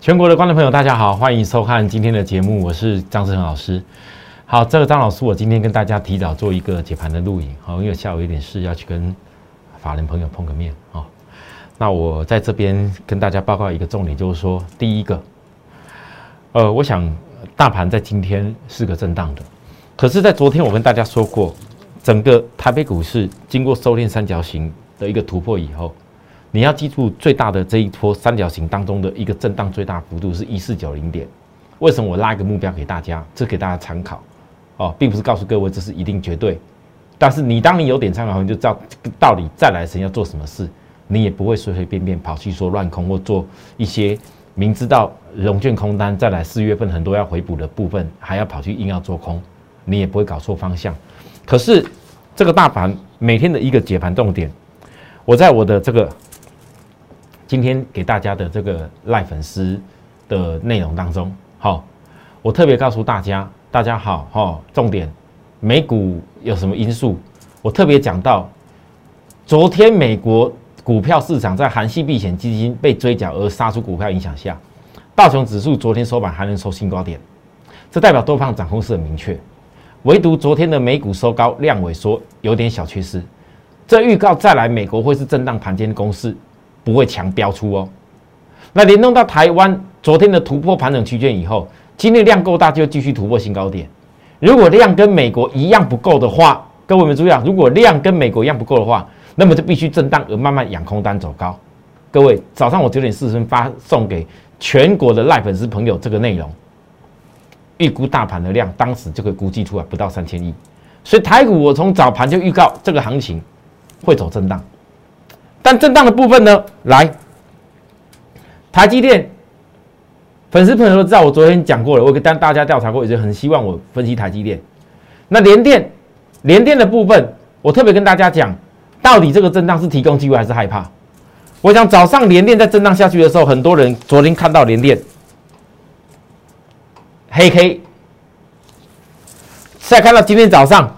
全国的观众朋友，大家好，欢迎收看今天的节目，我是张志恒老师。好，这个张老师，我今天跟大家提早做一个解盘的录影，好，因为下午有点事要去跟法人朋友碰个面啊。那我在这边跟大家报告一个重点，就是说，第一个，呃，我想大盘在今天是个震荡的，可是，在昨天我跟大家说过，整个台北股市经过收敛三角形的一个突破以后。你要记住，最大的这一波三角形当中的一个震荡最大幅度是一四九零点。为什么我拉一个目标给大家？这给大家参考哦，并不是告诉各位这是一定绝对。但是你当你有点参考，你就知道到底再来神要做什么事，你也不会随随便便跑去说乱空或做一些明知道融券空单再来四月份很多要回补的部分，还要跑去硬要做空，你也不会搞错方向。可是这个大盘每天的一个解盘重点，我在我的这个。今天给大家的这个赖粉丝的内容当中，好，我特别告诉大家，大家好，哈，重点，美股有什么因素？我特别讲到，昨天美国股票市场在韩系避险基金被追缴而杀出股票影响下，道琼指数昨天收盘还能收新高点，这代表多方掌控是很明确，唯独昨天的美股收高量萎缩，有点小缺失，这预告再来美国会是震荡盘间的公式。不会强标出哦。那联动到台湾昨天的突破盘整区间以后，今天量够大就继续突破新高点。如果量跟美国一样不够的话，各位们注意啊！如果量跟美国一样不够的话，那么就必须震荡而慢慢养空单走高。各位，早上我九点四十分发送给全国的赖粉丝朋友这个内容，预估大盘的量，当时就可以估计出来不到三千亿。所以台股我从早盘就预告这个行情会走震荡。但震荡的部分呢？来，台积电粉丝朋友都知道，我昨天讲过了，我跟大家调查过，也是很希望我分析台积电。那联电，联电的部分，我特别跟大家讲，到底这个震荡是提供机会还是害怕？我想早上联电在震荡下去的时候，很多人昨天看到联电黑 K，再看到今天早上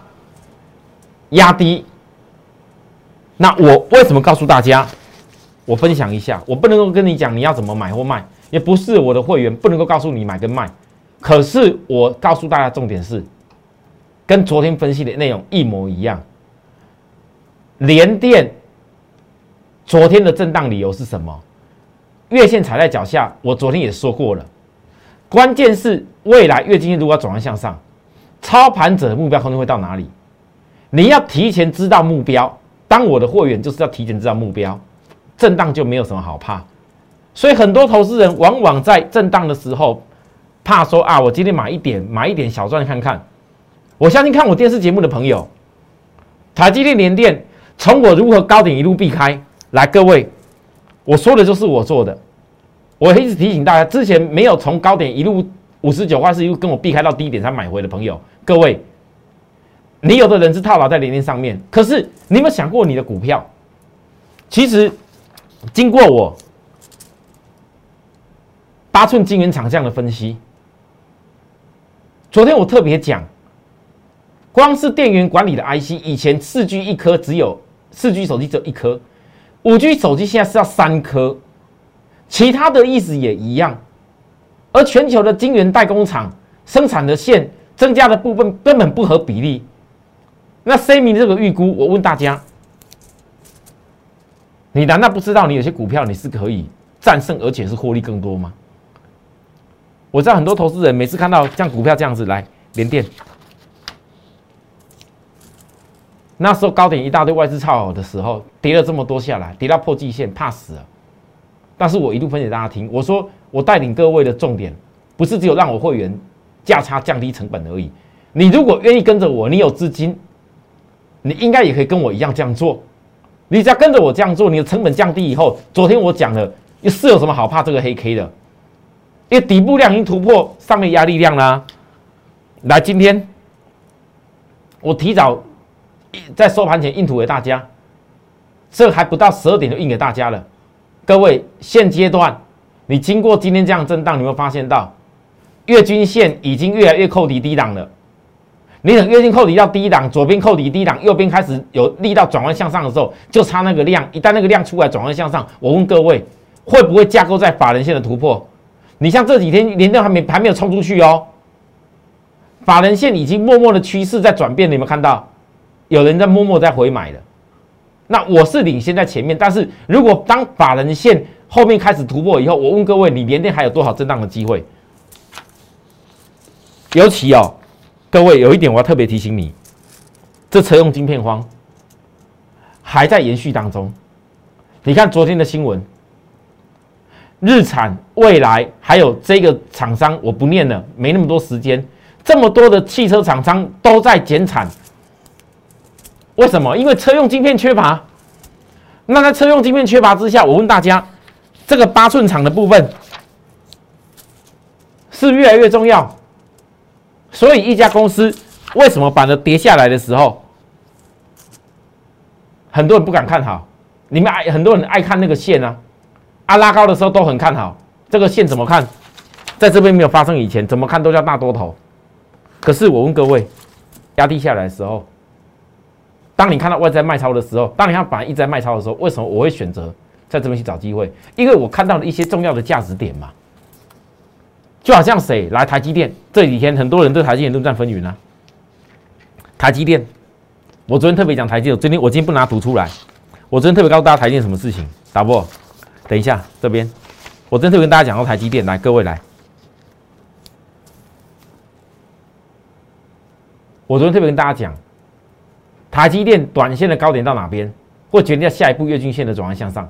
压低。那我为什么告诉大家？我分享一下，我不能够跟你讲你要怎么买或卖，也不是我的会员不能够告诉你买跟卖。可是我告诉大家，重点是跟昨天分析的内容一模一样。连电昨天的震荡理由是什么？月线踩在脚下，我昨天也说过了。关键是未来月经如果要转弯向上，操盘者的目标空间会到哪里？你要提前知道目标。当我的货源就是要提前知道目标，震荡就没有什么好怕，所以很多投资人往往在震荡的时候怕说啊，我今天买一点，买一点小赚看看。我相信看我电视节目的朋友，台积电连电，从我如何高点一路避开来，各位，我说的就是我做的。我一直提醒大家，之前没有从高点一路五十九块是一路跟我避开到低点才买回的朋友，各位。你有的人是套牢在连电上面，可是你有没有想过你的股票？其实经过我八寸晶圆厂这样的分析，昨天我特别讲，光是电源管理的 IC，以前四 G 一颗只有四 G 手机只有一颗，五 G 手机现在是要三颗，其他的意思也一样，而全球的晶圆代工厂生产的线增加的部分根本不合比例。那 C 米这个预估，我问大家，你难道不知道你有些股票你是可以战胜，而且是获利更多吗？我知道很多投资人每次看到像股票这样子来连电，那时候高点一大堆外资炒的时候，跌了这么多下来，跌到破季线，怕死了。但是我一路分析大家听，我说我带领各位的重点，不是只有让我会员价差降低成本而已。你如果愿意跟着我，你有资金。你应该也可以跟我一样这样做，你只要跟着我这样做，你的成本降低以后，昨天我讲了，是有什么好怕这个黑 K 的？因为底部量已经突破上面压力量啦。来，今天我提早在收盘前印图给大家，这还不到十二点就印给大家了。各位，现阶段你经过今天这样震荡，你会发现到月均线已经越来越扣底低档了。你等月线扣底到低档，左边扣底低档，右边开始有力道转弯向上的时候，就差那个量。一旦那个量出来转弯向上，我问各位，会不会架构在法人线的突破？你像这几天连电还没还没有冲出去哦，法人线已经默默的趋势在转变，你有没有看到？有人在默默在回买了。那我是领先在前面，但是如果当法人线后面开始突破以后，我问各位，你连电还有多少震荡的机会？尤其哦，各位有一点我要特别提醒你，这车用晶片荒还在延续当中。你看昨天的新闻，日产、未来还有这个厂商，我不念了，没那么多时间。这么多的汽车厂商都在减产，为什么？因为车用晶片缺乏。那在车用晶片缺乏之下，我问大家，这个八寸厂的部分是越来越重要。所以一家公司为什么板子跌下来的时候，很多人不敢看好？你们爱很多人爱看那个线啊，啊拉高的时候都很看好。这个线怎么看？在这边没有发生以前，怎么看都叫大多头。可是我问各位，压低下来的时候，当你看到外在卖超的时候，当你看板一直在卖超的时候，为什么我会选择在这边去找机会？因为我看到了一些重要的价值点嘛。就好像谁来台积电这几天，很多人对台积电都占纷纭啊。台积电，我昨天特别讲台积电，今天我今天不拿图出来。我昨天特别告诉大家台积电什么事情，打不？等一下这边，我昨天特别跟大家讲到台积电，来各位来。我昨天特别跟大家讲，台积电短线的高点到哪边，会决定下一步月均线的转弯向上。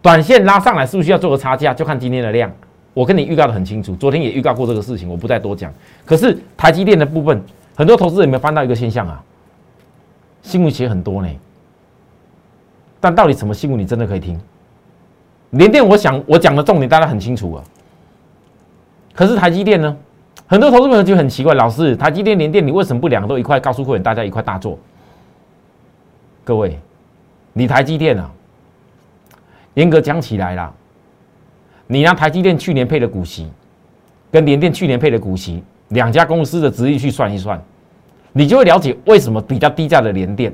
短线拉上来是不是要做个差价？就看今天的量。我跟你预告的很清楚，昨天也预告过这个事情，我不再多讲。可是台积电的部分，很多投资人有没有翻到一个现象啊？新闻写很多呢，但到底什么新闻你真的可以听？联电，我想我讲的重点大家很清楚啊。可是台积电呢？很多投资朋友就很奇怪，老师，台积电、联电，你为什么不两个都一块告诉会员，大家一块大做？各位，你台积电啊，严格讲起来啦。你拿台积电去年配的股息，跟联电去年配的股息，两家公司的值率去算一算，你就会了解为什么比较低价的联电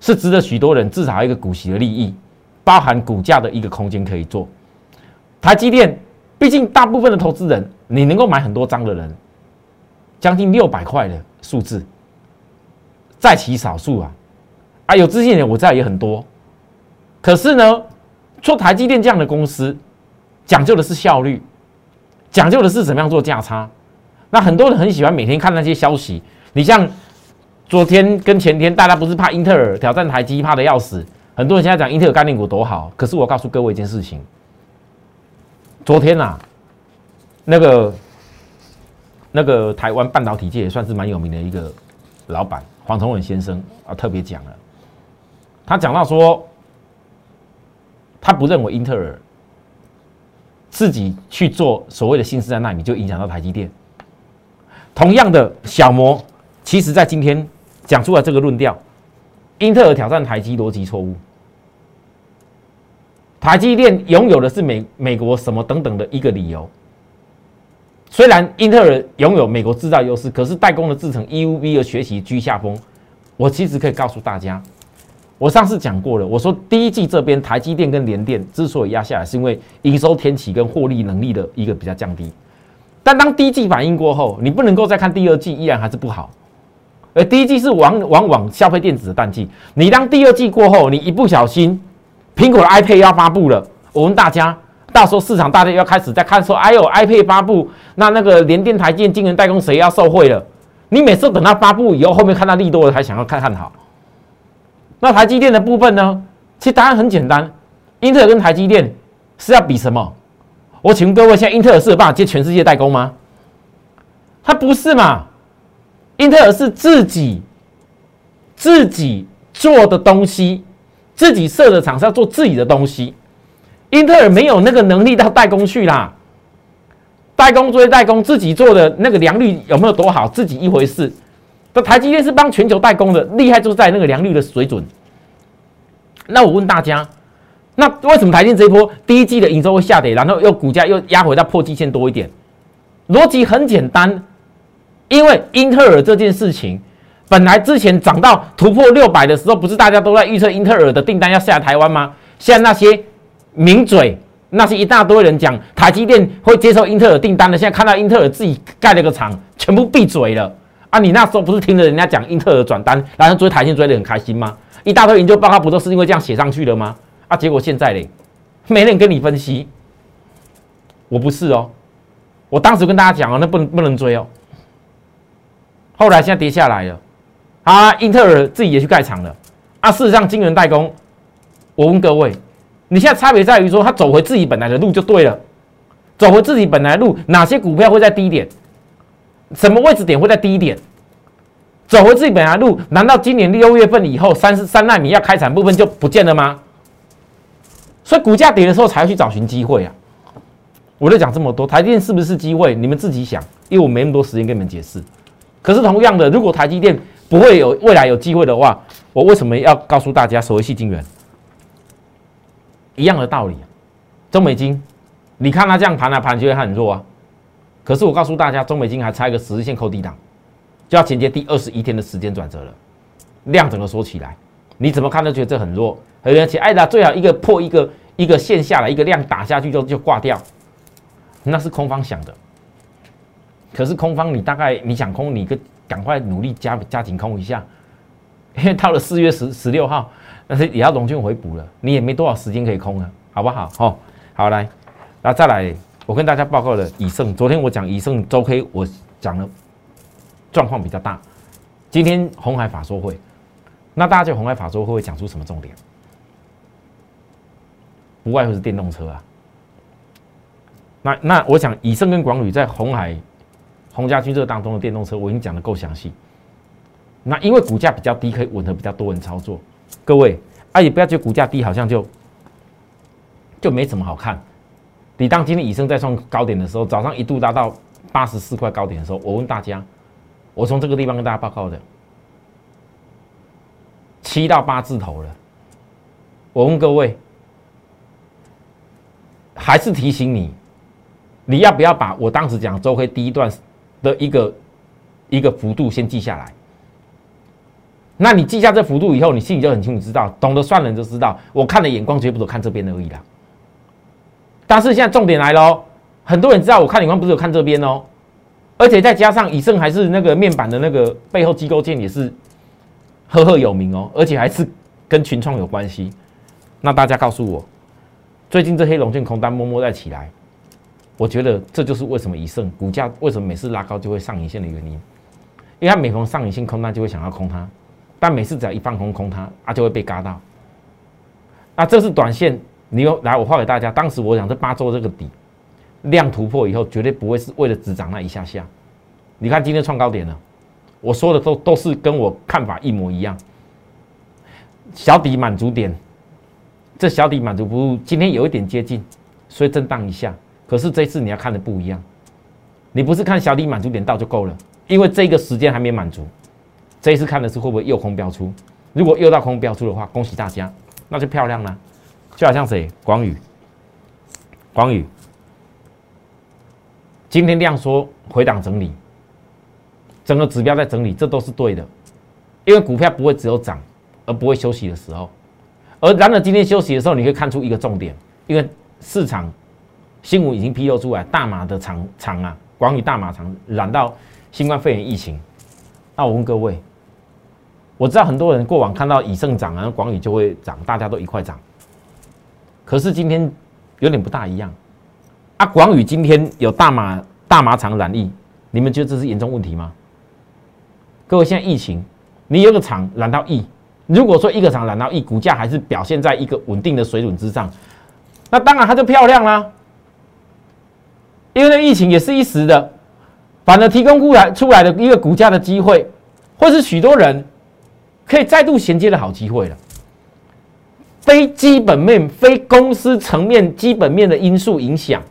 是值得许多人至少一个股息的利益，包含股价的一个空间可以做。台积电，毕竟大部分的投资人，你能够买很多张的人，将近六百块的数字，在其少数啊，啊有资金的人我知道也很多，可是呢，做台积电这样的公司。讲究的是效率，讲究的是怎么样做价差。那很多人很喜欢每天看那些消息。你像昨天跟前天，大家不是怕英特尔挑战台积，怕的要死。很多人现在讲英特尔概念股多好，可是我告诉各位一件事情：昨天呐，那个那个台湾半导体界也算是蛮有名的一个老板黄崇文先生啊，特别讲了，他讲到说，他不认为英特尔。自己去做所谓的新时代纳米，就影响到台积电。同样的小模，其实在今天讲出来这个论调，英特尔挑战台积逻辑错误。台积电拥有的是美美国什么等等的一个理由。虽然英特尔拥有美国制造优势，可是代工的制成 EUV 的学习居下风。我其实可以告诉大家。我上次讲过了，我说第一季这边台积电跟联电之所以压下来，是因为营收天启跟获利能力的一个比较降低。但当第一季反应过后，你不能够再看第二季依然还是不好。而第一季是往往往消费电子的淡季，你当第二季过后，你一不小心，苹果的 iPad 要发布了，我问大家，到时候市场大家要开始在看说，哎呦 iPad 发布，那那个联电、台积电、晶圆代工谁要受惠了？你每次等它发布以后，后面看到利多了，才想要看看好。那台积电的部分呢？其实答案很简单，英特尔跟台积电是要比什么？我请问各位，现在英特尔是有办法接全世界代工吗？它不是嘛？英特尔是自己自己做的东西，自己设的厂是要做自己的东西。英特尔没有那个能力到代工去啦，代工追代工，自己做的那个良率有没有多好，自己一回事。那台积电是帮全球代工的，厉害就在那个良率的水准。那我问大家，那为什么台积电这一波第一季的营收会下跌，然后又股价又压回到破季线多一点？逻辑很简单，因为英特尔这件事情，本来之前涨到突破六百的时候，不是大家都在预测英特尔的订单要下台湾吗？现在那些名嘴、那是一大堆人讲台积电会接受英特尔订单的，现在看到英特尔自己盖了个厂，全部闭嘴了啊！你那时候不是听着人家讲英特尔转单，然后追台积追得很开心吗？一大堆研究报告不都是因为这样写上去的吗？啊，结果现在嘞，没人跟你分析。我不是哦，我当时跟大家讲哦，那不能不能追哦。后来现在跌下来了，啊，英特尔自己也去盖厂了啊。事实上，晶圆代工，我问各位。你现在差别在于说，他走回自己本来的路就对了，走回自己本来路，哪些股票会在低点？什么位置点会在低点？走回自己本来路，难道今年六月份以后三十三纳米要开产部分就不见了吗？所以股价跌的时候才要去找寻机会啊！我就讲这么多，台积电是不是机会？你们自己想，因为我没那么多时间跟你们解释。可是同样的，如果台积电不会有未来有机会的话，我为什么要告诉大家所谓细晶圆？一样的道理，中美金，你看它这样盘来盘去，它很弱啊。可是我告诉大家，中美金还差一个十日线扣低档，就要衔接第二十一天的时间转折了。量整个说起来，你怎么看都觉得这很弱。而且，哎呀，最好一个破一个一个线下来，一个量打下去就就挂掉，那是空方想的。可是空方，你大概你想空，你个赶快努力加加紧空一下，因为到了四月十十六号。那是也要龙券回补了，你也没多少时间可以空了，好不好？好，好来，那再来，我跟大家报告了以盛，昨天我讲以盛周 K，我讲了状况比较大。今天红海法说会，那大家就红海法说会会讲出什么重点？不外乎是电动车啊。那那我想以盛跟广宇在红海、红家军这当中的电动车，我已经讲的够详细。那因为股价比较低，可以吻合比较多人操作。各位，啊，也不要觉得股价低，好像就就没什么好看。你当今天以升在创高点的时候，早上一度达到八十四块高点的时候，我问大家，我从这个地方跟大家报告的，七到八字头了。我问各位，还是提醒你，你要不要把我当时讲周黑第一段的一个一个幅度先记下来？那你记下这幅度以后，你心里就很清楚知道，懂得算的人就知道，我看的眼光绝不是看这边而已啦。但是现在重点来喽，很多人知道我看你光不是有看这边哦，而且再加上以盛还是那个面板的那个背后机构件也是赫赫有名哦，而且还是跟群创有关系。那大家告诉我，最近这黑龙卷空单默默在起来，我觉得这就是为什么以盛股价为什么每次拉高就会上影线的原因，因为它每逢上影线空单就会想要空它。但每次只要一放空空它啊，就会被嘎到。那这是短线，你又来我画给大家。当时我讲这八周这个底量突破以后，绝对不会是为了只涨那一下下。你看今天创高点了，我说的都都是跟我看法一模一样。小底满足点，这小底满足不，今天有一点接近，所以震荡一下。可是这次你要看的不一样，你不是看小底满足点到就够了，因为这个时间还没满足。这一次看的是会不会诱空标出？如果诱到空标出的话，恭喜大家，那就漂亮了。就好像谁，广宇，广宇，今天量缩回档整理，整个指标在整理，这都是对的，因为股票不会只有涨而不会休息的时候。而然而今天休息的时候，你可以看出一个重点，因为市场新闻已经披露出来，大马的厂厂啊，广宇大马厂染到新冠肺炎疫情。那我问各位。我知道很多人过往看到以盛涨啊，广宇就会涨，大家都一块涨。可是今天有点不大一样啊！广宇今天有大马大马厂染疫，你们觉得这是严重问题吗？各位，现在疫情，你有个厂染到疫，如果说一个厂染到疫，股价还是表现在一个稳定的水准之上，那当然它就漂亮啦。因为那疫情也是一时的，反而提供出来出来的一个股价的机会，或是许多人。可以再度衔接的好机会了。非基本面、非公司层面基本面的因素影响，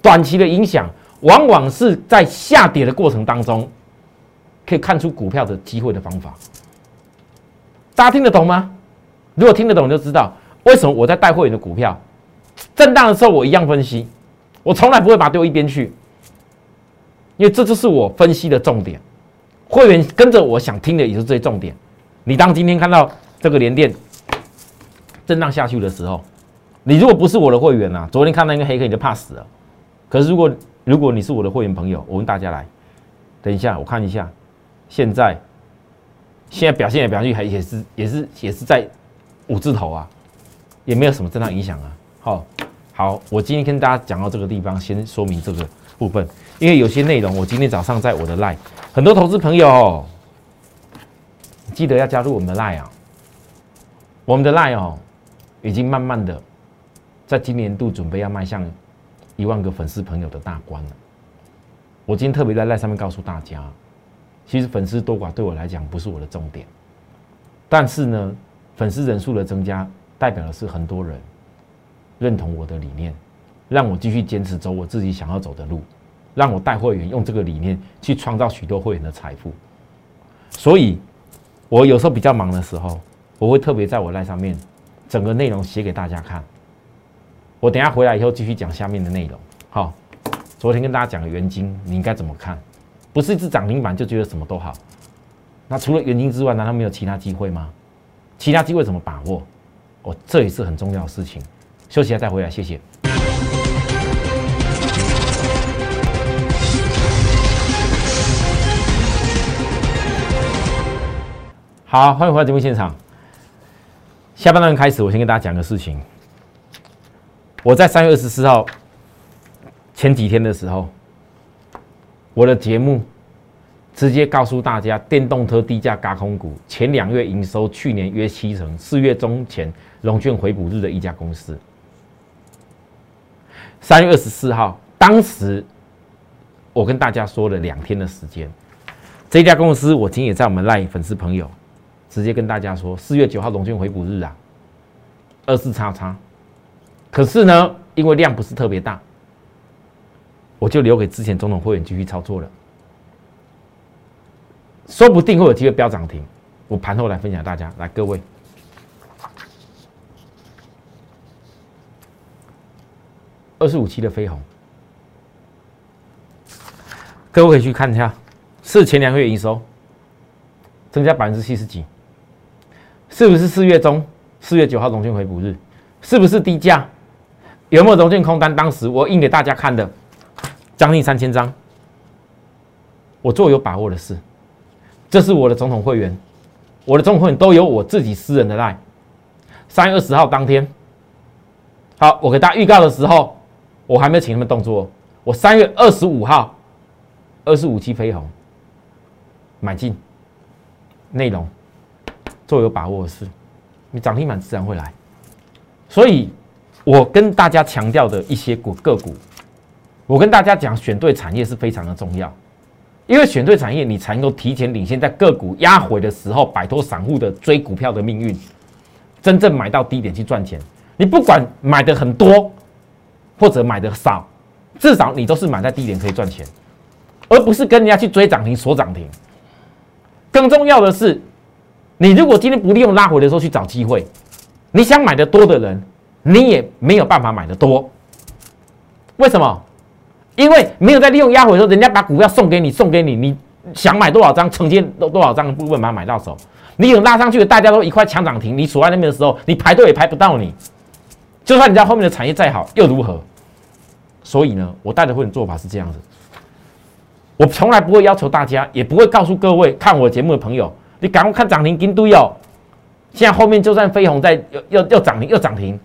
短期的影响，往往是在下跌的过程当中，可以看出股票的机会的方法。大家听得懂吗？如果听得懂，就知道为什么我在带会员的股票震荡的时候，我一样分析，我从来不会把它丢一边去，因为这就是我分析的重点。会员跟着我想听的也是这些重点。你当今天看到这个连电震荡下去的时候，你如果不是我的会员啊，昨天看到一个黑客你就怕死了。可是如果如果你是我的会员朋友，我问大家来，等一下我看一下，现在现在表现也表现还也是也是也是在五字头啊，也没有什么震荡影响啊。好，好，我今天跟大家讲到这个地方，先说明这个部分，因为有些内容我今天早上在我的 line，很多投资朋友记得要加入我们的 line 啊，我们的 line 哦，已经慢慢的在今年度准备要迈向。一万个粉丝朋友的大关了。我今天特别在赖上面告诉大家，其实粉丝多寡对我来讲不是我的重点，但是呢，粉丝人数的增加代表的是很多人认同我的理念，让我继续坚持走我自己想要走的路，让我带会员用这个理念去创造许多会员的财富。所以，我有时候比较忙的时候，我会特别在我赖上面整个内容写给大家看。我等下回来以后继续讲下面的内容。好，昨天跟大家讲的元金，你应该怎么看？不是一只涨停板就觉得什么都好？那除了元金之外，难道没有其他机会吗？其他机会怎么把握？哦，这也是很重要的事情。休息下再回来，谢谢。好，欢迎回到节目现场。下半段开始，我先跟大家讲个事情。我在三月二十四号前几天的时候，我的节目直接告诉大家，电动车低价嘎空股前两月营收去年约七成，四月中前融券回补日的一家公司。三月二十四号，当时我跟大家说了两天的时间，这家公司我今天也在我们赖粉丝朋友直接跟大家说，四月九号融券回补日啊，二四叉叉。可是呢，因为量不是特别大，我就留给之前总统会员继续操作了。说不定会有机会飙涨停，我盘后来分享大家。来，各位，二十五期的飞鸿，各位可以去看一下，是前两个月营收增加百分之七十几，是不是四月中四月九号龙券回补日？是不是低价？有没有融券空单？当时我印给大家看的，将近三千张。我做有把握的事，这是我的总统会员，我的总统会员都有我自己私人的 line。三月二十号当天，好，我给大家预告的时候，我还没有请他们动作。我三月二十五号，二十五期飞鸿买进，内容做有把握的事，你涨停板自然会来，所以。我跟大家强调的一些股个股，我跟大家讲，选对产业是非常的重要，因为选对产业，你才能够提前领先，在个股压回的时候，摆脱散户的追股票的命运，真正买到低点去赚钱。你不管买的很多，或者买的少，至少你都是买在低点可以赚钱，而不是跟人家去追涨停锁涨停。更重要的是，你如果今天不利用拉回的时候去找机会，你想买的多的人。你也没有办法买的多，为什么？因为没有在利用压回的时候，人家把股票送给你，送给你，你想买多少张，承接多多少张的部分把它买到手。你有拉上去，大家都一块抢涨停，你锁在那边的时候，你排队也排不到你。就算你在后面的产业再好，又如何？所以呢，我带的会的做法是这样子，我从来不会要求大家，也不会告诉各位看我节目的朋友，你赶快看涨停跟堆哦。现在后面就算飞鸿在又又又涨停又涨停。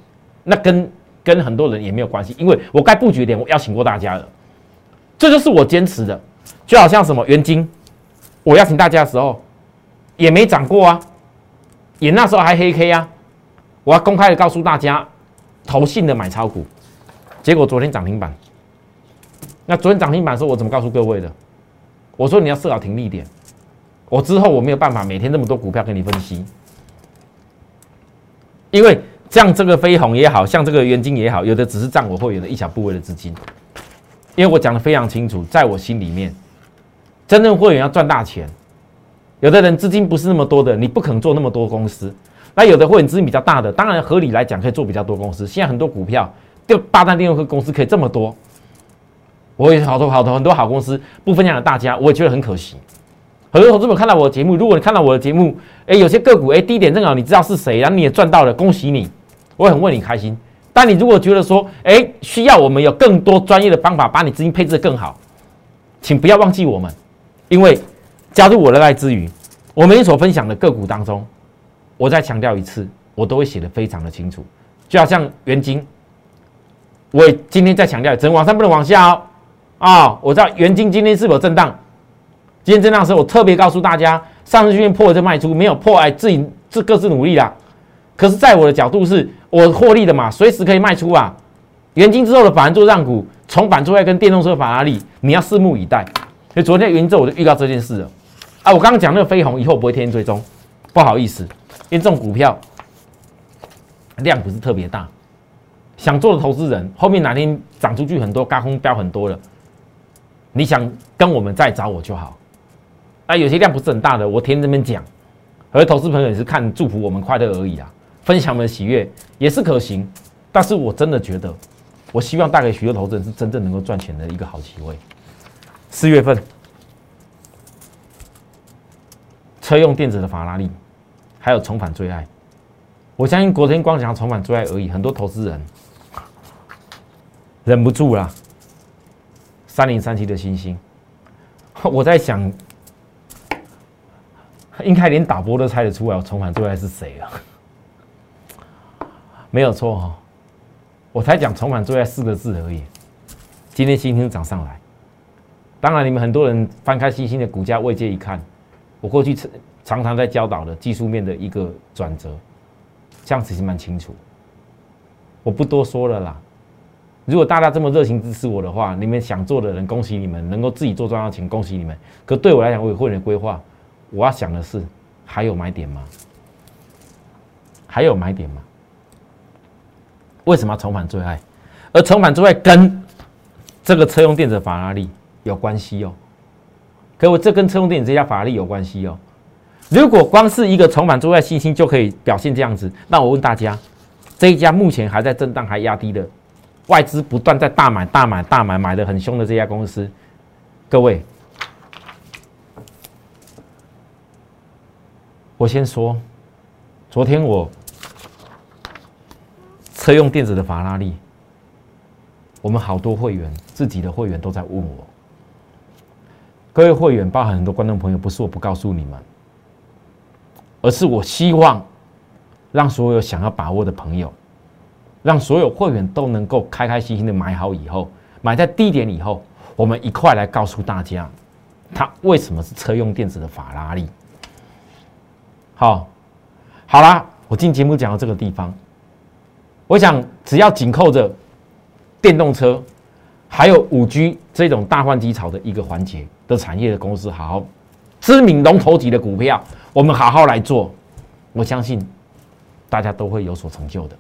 那跟跟很多人也没有关系，因为我该布局点我邀请过大家了，这就是我坚持的，就好像什么元金，我邀请大家的时候也没涨过啊，也那时候还黑 K 啊，我要公开的告诉大家，投信的买超股，结果昨天涨停板，那昨天涨停板的时候我怎么告诉各位的？我说你要设好停利点，我之后我没有办法每天那么多股票给你分析，因为。像这个飞鸿也好像这个元金也好，有的只是占我会员的一小部位的资金，因为我讲的非常清楚，在我心里面，真正会员要赚大钱，有的人资金不是那么多的，你不可能做那么多公司。那有的会员资金比较大的，当然合理来讲可以做比较多公司。现在很多股票，就八大电动车公司可以这么多，我也好多好多很多好公司不分享给大家，我也觉得很可惜。很多投资者看到我的节目，如果你看到我的节目，哎，有些个股哎低点正好你知道是谁，然后你也赚到了，恭喜你。我很为你开心，但你如果觉得说，哎，需要我们有更多专业的方法，把你资金配置的更好，请不要忘记我们，因为加入我的爱之余，我们所分享的个股当中，我再强调一次，我都会写的非常的清楚，就好像元金，我也今天再强调，只能往上不能往下哦。啊，我知道元金今天是否震荡？今天震荡的时，我特别告诉大家，上次去破就卖出，没有破哎，自己自各自努力啦。可是，在我的角度是，我获利的嘛，随时可以卖出啊。元金之后的法人做让股，重返做爱跟电动车法拉利，你要拭目以待。所以昨天元金之后我就预告这件事了啊。我刚刚讲那个飞鸿以后不会天天追踪，不好意思，因为这种股票量不是特别大，想做的投资人后面哪天涨出去很多，高空飙很多了。你想跟我们再找我就好，啊，有些量不是很大的，我天这边讲，而投资朋友也是看祝福我们快乐而已啊，分享我们的喜悦也是可行，但是我真的觉得，我希望带给许多投资人是真正能够赚钱的一个好机会。四月份，车用电子的法拉利，还有重返最爱，我相信昨天光讲重返最爱而已，很多投资人忍不住了。三零三七的星星，我在想，应该连打波都猜得出来，我重返最爱是谁啊？没有错哈，我才讲重返最爱四个字而已。今天星星涨上来，当然你们很多人翻开星星的股价位阶一看，我过去常常在教导的技术面的一个转折，这样子是蛮清楚，我不多说了啦。如果大家这么热情支持我的话，你们想做的人，恭喜你们能够自己做赚到钱，恭喜你们。可对我来讲，我有会员规划，我要想的是，还有买点吗？还有买点吗？为什么要重返最爱？而重返最爱跟这个车用电子法拉利有关系哦。可我这跟车用电子这家法拉利有关系哦。如果光是一个重返最爱信心就可以表现这样子，那我问大家，这一家目前还在震荡还压低的？外资不断在大买大买大买，买的很凶的这家公司，各位，我先说，昨天我车用电子的法拉利，我们好多会员自己的会员都在问我，各位会员包含很多观众朋友，不是我不告诉你们，而是我希望让所有想要把握的朋友。让所有会员都能够开开心心的买好以后，买在低点以后，我们一块来告诉大家，它为什么是车用电子的法拉利。好，好啦，我进节目讲到这个地方，我想只要紧扣着电动车，还有五 G 这种大换机潮的一个环节的产业的公司，好知名龙头级的股票，我们好好来做，我相信大家都会有所成就的。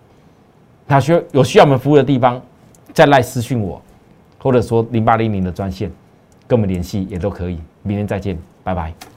他需有需要我们服务的地方，再来私讯我，或者说零八零零的专线跟我们联系也都可以。明天再见，拜拜。